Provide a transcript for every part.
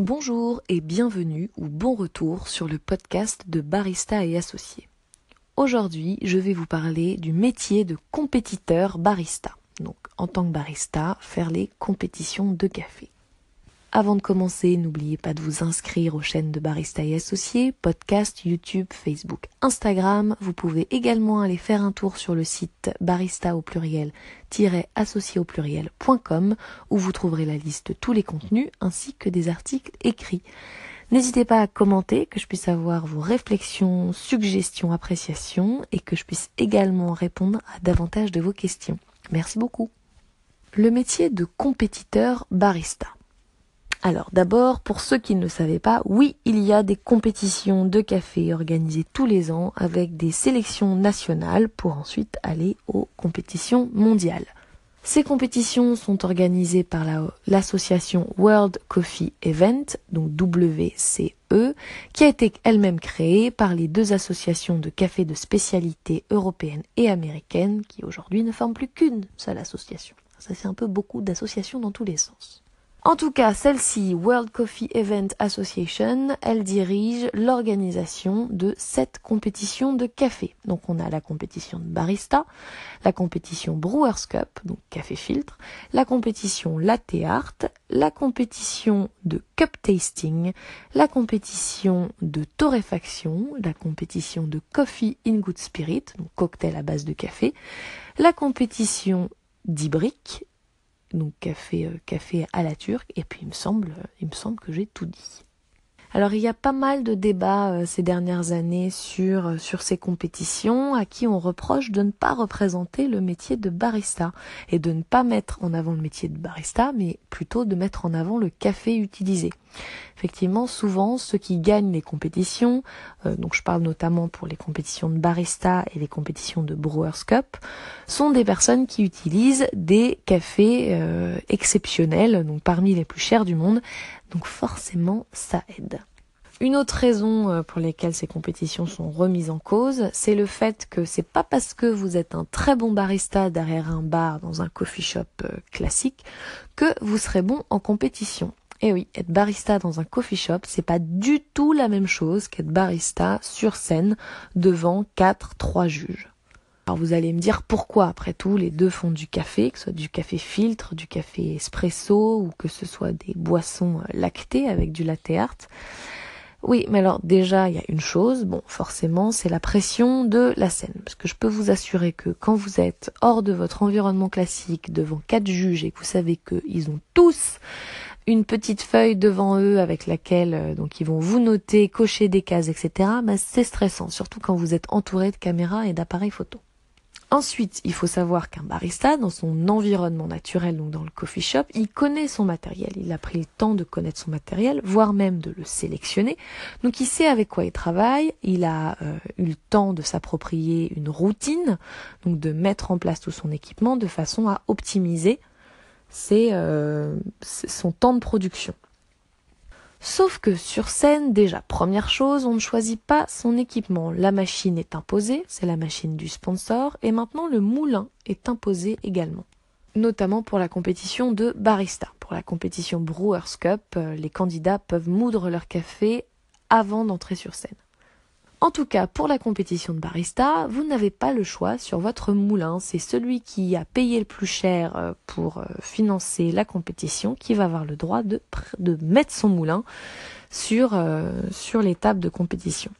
Bonjour et bienvenue ou bon retour sur le podcast de Barista et Associés. Aujourd'hui, je vais vous parler du métier de compétiteur barista. Donc, en tant que barista, faire les compétitions de café. Avant de commencer, n'oubliez pas de vous inscrire aux chaînes de Barista et Associés, podcast, YouTube, Facebook, Instagram. Vous pouvez également aller faire un tour sur le site barista au pluriel associé au pluriel.com où vous trouverez la liste de tous les contenus ainsi que des articles écrits. N'hésitez pas à commenter, que je puisse avoir vos réflexions, suggestions, appréciations et que je puisse également répondre à davantage de vos questions. Merci beaucoup. Le métier de compétiteur barista. Alors d'abord, pour ceux qui ne le savaient pas, oui, il y a des compétitions de café organisées tous les ans avec des sélections nationales pour ensuite aller aux compétitions mondiales. Ces compétitions sont organisées par l'association World Coffee Event, donc WCE, qui a été elle-même créée par les deux associations de café de spécialité européennes et américaines, qui aujourd'hui ne forment plus qu'une seule association. Ça c'est un peu beaucoup d'associations dans tous les sens. En tout cas, celle-ci, World Coffee Event Association, elle dirige l'organisation de sept compétitions de café. Donc on a la compétition de barista, la compétition Brewers Cup, donc café filtre, la compétition latte art, la compétition de cup tasting, la compétition de torréfaction, la compétition de coffee in good spirit, donc cocktail à base de café, la compétition d'Ibrick, donc café, euh, café à la turque, et puis il me semble, il me semble que j'ai tout dit. Alors il y a pas mal de débats euh, ces dernières années sur, euh, sur ces compétitions à qui on reproche de ne pas représenter le métier de barista et de ne pas mettre en avant le métier de barista mais plutôt de mettre en avant le café utilisé. Effectivement, souvent ceux qui gagnent les compétitions, euh, donc je parle notamment pour les compétitions de barista et les compétitions de Brewers Cup, sont des personnes qui utilisent des cafés exceptionnels, donc parmi les plus chers du monde, donc forcément, ça aide. Une autre raison euh, pour laquelle ces compétitions sont remises en cause, c'est le fait que c'est pas parce que vous êtes un très bon barista derrière un bar dans un coffee shop euh, classique que vous serez bon en compétition. Et eh oui, être barista dans un coffee shop, c'est pas du tout la même chose qu'être barista sur scène devant 4 3 juges. Alors vous allez me dire pourquoi, après tout, les deux font du café, que ce soit du café filtre, du café espresso ou que ce soit des boissons euh, lactées avec du latte art. Oui, mais alors déjà, il y a une chose, bon, forcément, c'est la pression de la scène. Parce que je peux vous assurer que quand vous êtes hors de votre environnement classique, devant quatre juges, et que vous savez qu'ils ont tous une petite feuille devant eux avec laquelle euh, donc ils vont vous noter, cocher des cases, etc. Bah, c'est stressant, surtout quand vous êtes entouré de caméras et d'appareils photo. Ensuite, il faut savoir qu'un barista, dans son environnement naturel, donc dans le coffee shop, il connaît son matériel. Il a pris le temps de connaître son matériel, voire même de le sélectionner. Donc il sait avec quoi il travaille. Il a euh, eu le temps de s'approprier une routine, donc de mettre en place tout son équipement de façon à optimiser euh, son temps de production. Sauf que sur scène, déjà, première chose, on ne choisit pas son équipement. La machine est imposée, c'est la machine du sponsor, et maintenant le moulin est imposé également. Notamment pour la compétition de barista. Pour la compétition Brewers Cup, euh, les candidats peuvent moudre leur café avant d'entrer sur scène. En tout cas, pour la compétition de barista, vous n'avez pas le choix sur votre moulin. C'est celui qui a payé le plus cher euh, pour euh, financer la compétition qui va avoir le droit de, mettre son moulin sur, euh, sur les tables de compétition.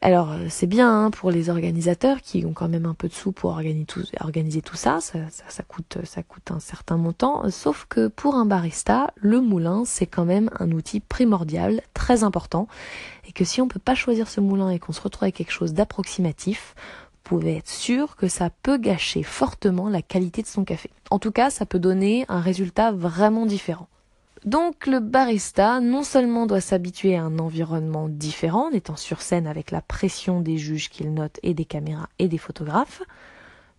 Alors c'est bien hein, pour les organisateurs qui ont quand même un peu de sous pour organiser tout, ça, ça, coûte, ça coûte un certain montant, sauf que pour un barista, le moulin c'est quand même un outil primordial, très important, et que si on ne peut pas choisir ce moulin et qu'on se retrouve avec quelque chose d'approximatif, vous pouvez être sûr que ça peut gâcher fortement la qualité de son café. En tout cas, ça peut donner un résultat vraiment différent. Donc le barista non seulement doit s'habituer à un environnement différent en étant sur scène avec la pression des juges qu'il note et des caméras et des photographes,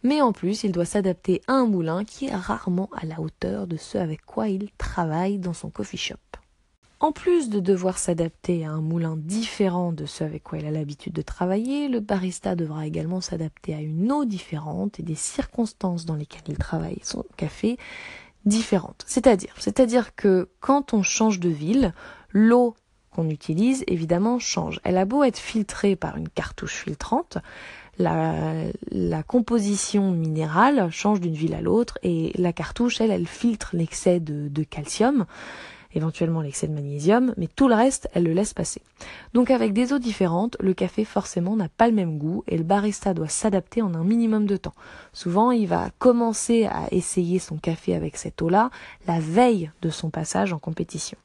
mais en plus il doit s'adapter à un moulin qui est rarement à la hauteur de ce avec quoi il travaille dans son coffee shop. En plus de devoir s'adapter à un moulin différent de ce avec quoi il a l'habitude de travailler, le barista devra également s'adapter à une eau différente et des circonstances dans lesquelles il travaille son café différentes. C'est-à-dire, c'est-à-dire que quand on change de ville, l'eau qu'on utilise évidemment change. Elle a beau être filtrée par une cartouche filtrante, la, composition minérale change d'une ville à l'autre et la cartouche, elle, elle filtre l'excès de, calcium, éventuellement l'excès de magnésium, mais tout le reste, elle le laisse passer. Donc avec des eaux différentes, le café forcément n'a pas le même goût et le barista doit s'adapter en un minimum de temps. Souvent, il va commencer à essayer son café avec cette eau-là la veille de son passage en compétition.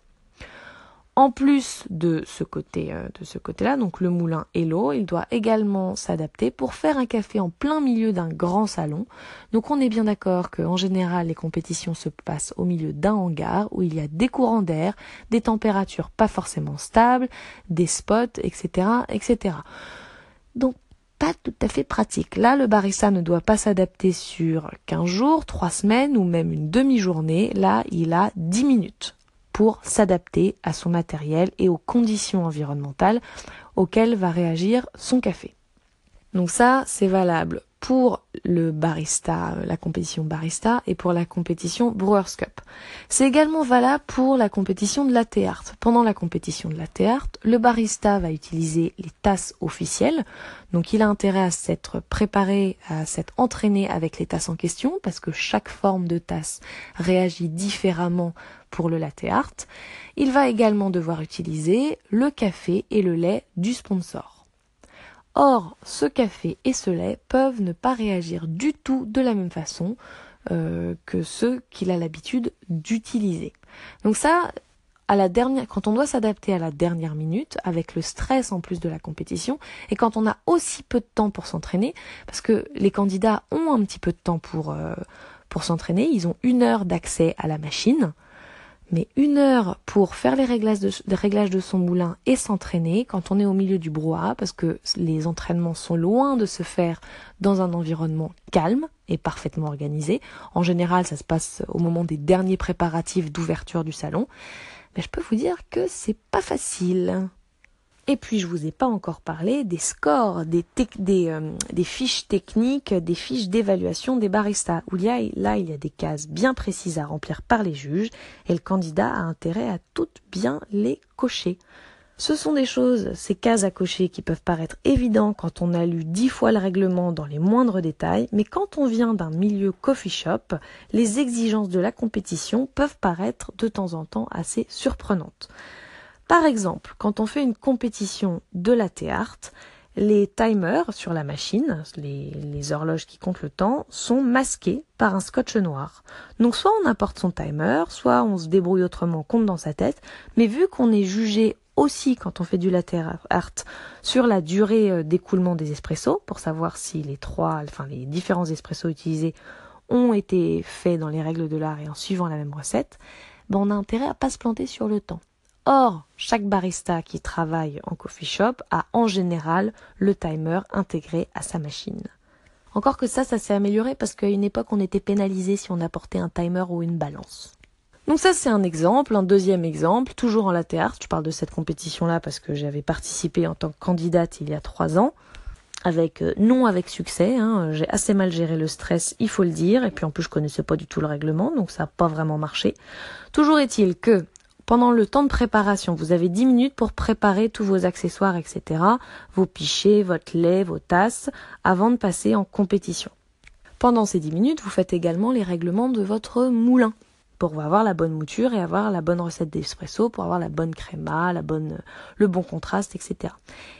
En plus de ce côté, euh, de ce côté-là, donc le moulin et l'eau, il doit également s'adapter pour faire un café en plein milieu d'un grand salon. Donc on est bien d'accord qu'en général les compétitions se passent au milieu d'un hangar où il y a des courants d'air, des températures pas forcément stables, des spots, etc., etc. Donc pas tout à fait pratique. Là, le barista ne doit pas s'adapter sur 15 jours, 3 semaines ou même une demi-journée. Là, il a 10 minutes pour s'adapter à son matériel et aux conditions environnementales auxquelles va réagir son café. Donc ça, c'est valable pour le barista, euh, la compétition barista et pour la compétition Brewers Cup. C'est également valable pour la compétition de la art. Pendant la compétition de la art, le barista va utiliser les tasses officielles. Donc il a intérêt à s'être préparé, à s'être entraîné avec les tasses en question parce que chaque forme de tasse réagit différemment pour le latte art. Il va également devoir utiliser le café et le lait du sponsor. Or, ce café et ce lait peuvent ne pas réagir du tout de la même façon euh, que ceux qu'il a l'habitude d'utiliser. Donc ça, à la dernière, quand on doit s'adapter à la dernière minute, avec le stress en plus de la compétition, et quand on a aussi peu de temps pour s'entraîner, parce que les candidats ont un petit peu de temps pour, euh, pour s'entraîner, ils ont une heure d'accès à la machine, mais une heure pour faire les réglages de, son moulin et s'entraîner quand on est au milieu du brouhaha, parce que les entraînements sont loin de se faire dans un environnement calme et parfaitement organisé. En général, ça se passe au moment des derniers préparatifs d'ouverture du salon. Mais je peux vous dire que c'est pas facile. Et puis je vous ai pas encore parlé des scores, des, euh, des, fiches techniques, des fiches d'évaluation des baristas, où là il y a des cases bien précises à remplir par les juges, et le candidat a intérêt à toutes bien les cocher. Ce sont des choses, ces cases à cocher, qui peuvent paraître évidentes quand on a lu dix fois le règlement dans les moindres détails, mais quand on vient d'un milieu coffee shop, les exigences de la compétition peuvent paraître de temps en temps assez surprenantes. Par exemple, quand on fait une compétition de la art, les timers sur la machine, les, horloges qui comptent le temps, sont masqués par un scotch noir. Donc soit on apporte son timer, soit on se débrouille autrement, compte dans sa tête, mais vu qu'on est jugé aussi quand on fait du latte art sur la durée euh, d'écoulement des espressos pour savoir si les trois, enfin les différents espressos utilisés ont été faits dans les règles de l'art et en suivant la même recette, ben on a intérêt à pas se planter sur le temps. Or, chaque barista qui travaille en coffee shop a en général le timer intégré à sa machine. Encore que ça, ça s'est amélioré parce qu'à une époque, on était pénalisé si on apportait un timer ou une balance. Donc ça, c'est un exemple. Un deuxième exemple, toujours en latte art. Je parle de cette compétition-là parce que j'avais participé en tant que candidate il y a trois ans. Avec, euh, non avec succès, hein. j'ai assez mal géré le stress, il faut le dire, et puis en plus je connaissais pas du tout le règlement, donc ça n'a pas vraiment marché. Toujours est-il que pendant le temps de préparation, vous avez 10 minutes pour préparer tous vos accessoires, etc., vos pichets, votre lait, vos tasses, avant de passer en compétition. Pendant ces 10 minutes, vous faites également les règlements de votre moulin pour avoir la bonne mouture et avoir la bonne recette d'espresso, pour avoir la bonne créma, la bonne, le bon contraste, etc.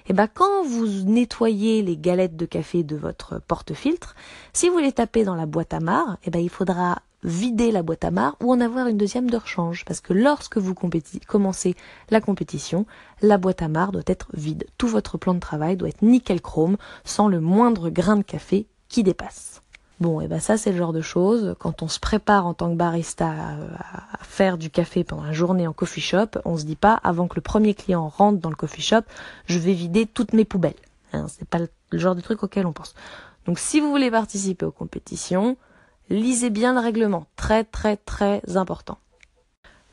Et ben quand vous nettoyez les galettes de café de votre porte-filtre, si vous les tapez dans la boîte à marre, et ben il faudra vider la boîte à marre ou en avoir une deuxième de rechange. Parce que lorsque vous commencez la compétition, la boîte à marre doit être vide. Tout votre plan de travail doit être nickel chrome, sans le moindre grain de café qui dépasse. Bon, et ben ça c'est le genre de choses. Quand on se prépare en tant que barista à, faire du café pendant la journée en coffee shop, on se dit pas avant que le premier client rentre dans le coffee shop, je vais vider toutes mes poubelles. Hein, c'est pas le genre de truc auquel on pense. Donc si vous voulez participer aux compétitions, lisez bien le règlement, très très très important.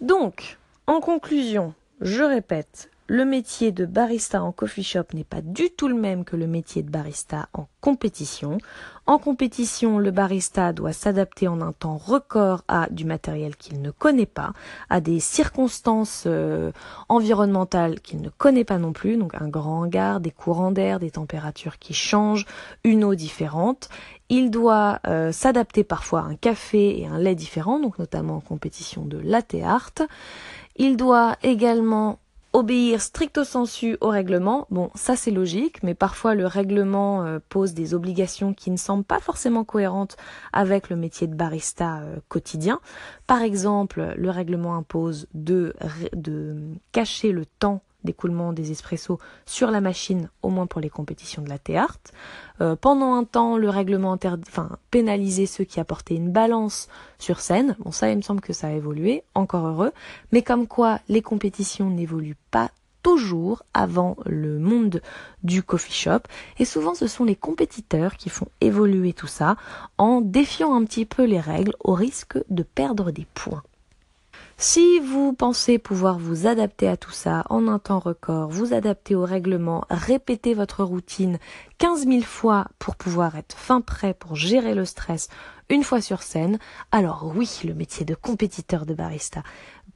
Donc, en conclusion, je répète, le métier de barista en coffee shop n'est pas du tout le même que le métier de barista en compétition. En compétition, le barista doit s'adapter en un temps record à du matériel qu'il ne connaît pas, à des circonstances euh, environnementales qu'il ne connaît pas non plus, donc un grand hangar, des courants d'air, des températures qui changent, une eau différente. Il doit euh, s'adapter parfois à un café et un lait différents, donc notamment en compétition de latte art. Il doit également obéir stricto sensu au règlement. Bon, ça c'est logique, mais parfois le règlement euh, pose des obligations qui ne semblent pas forcément cohérentes avec le métier de barista euh, quotidien. Par exemple, le règlement impose de, de cacher le temps d'écoulement des espressos sur la machine, au moins pour les compétitions de la art. Euh, pendant un temps, le règlement enfin, pénalisait ceux qui apportaient une balance sur scène. Bon, ça, il me semble que ça a évolué, encore heureux. Mais comme quoi, les compétitions n'évoluent pas toujours avant le monde du coffee shop et souvent ce sont les compétiteurs qui font évoluer tout ça en défiant un petit peu les règles au risque de perdre des points. Si vous pensez pouvoir vous adapter à tout ça en un temps record, vous adapter au règlement, répéter votre routine 15 000 fois pour pouvoir être fin prêt pour gérer le stress une fois sur scène, alors oui, le métier de compétiteur de barista,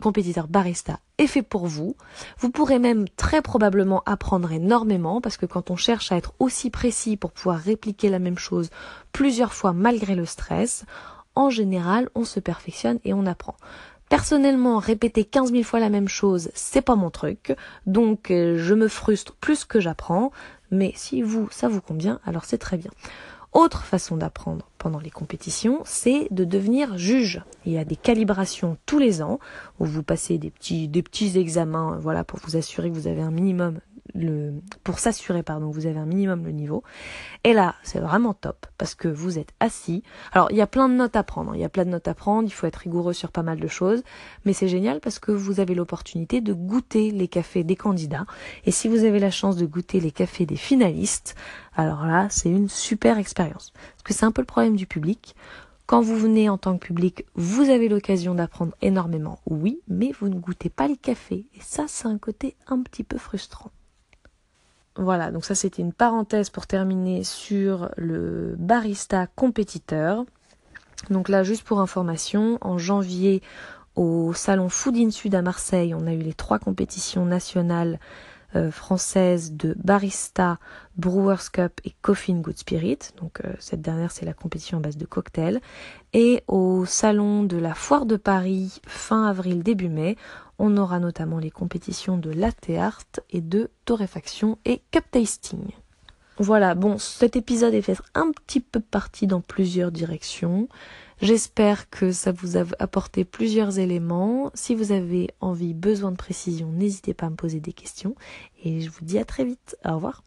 compétiteur barista est fait pour vous. Vous pourrez même très probablement apprendre énormément parce que quand on cherche à être aussi précis pour pouvoir répliquer la même chose plusieurs fois malgré le stress, en général, on se perfectionne et on apprend. Personnellement, répéter 15 000 fois la même chose, c'est pas mon truc, donc euh, je me frustre plus que j'apprends, mais si vous, ça vous convient, alors c'est très bien. Autre façon d'apprendre pendant les compétitions, c'est de devenir juge. Il y a des calibrations tous les ans où vous passez des petits, des petits examens, voilà, pour vous assurer que vous avez un minimum le, pour s'assurer, pardon, vous avez un minimum le niveau. Et là, c'est vraiment top parce que vous êtes assis. Alors, il y a plein de notes à prendre. Hein. Il y a plein de notes à prendre. Il faut être rigoureux sur pas mal de choses. Mais c'est génial parce que vous avez l'opportunité de goûter les cafés des candidats. Et si vous avez la chance de goûter les cafés des finalistes, alors là, c'est une super expérience. Parce que c'est un peu le problème du public. Quand vous venez en tant que public, vous avez l'occasion d'apprendre énormément, oui, mais vous ne goûtez pas les cafés. Et ça, c'est un côté un petit peu frustrant. Voilà, donc ça c'était une parenthèse pour terminer sur le barista compétiteur. Donc là, juste pour information, en janvier, au salon Food in Sud à Marseille, on a eu les trois compétitions nationales euh, françaises de barista, Brewers Cup et Coffee in Good Spirit. Donc euh, cette dernière, c'est la compétition à base de cocktails. Et au salon de la Foire de Paris, fin avril, début mai, on aura notamment les compétitions de latte art et de torréfaction et cup tasting. Voilà, bon, cet épisode est fait un petit peu parti dans plusieurs directions. J'espère que ça vous a apporté plusieurs éléments. Si vous avez envie, besoin de précision, n'hésitez pas à me poser des questions. Et je vous dis à très vite. Au revoir.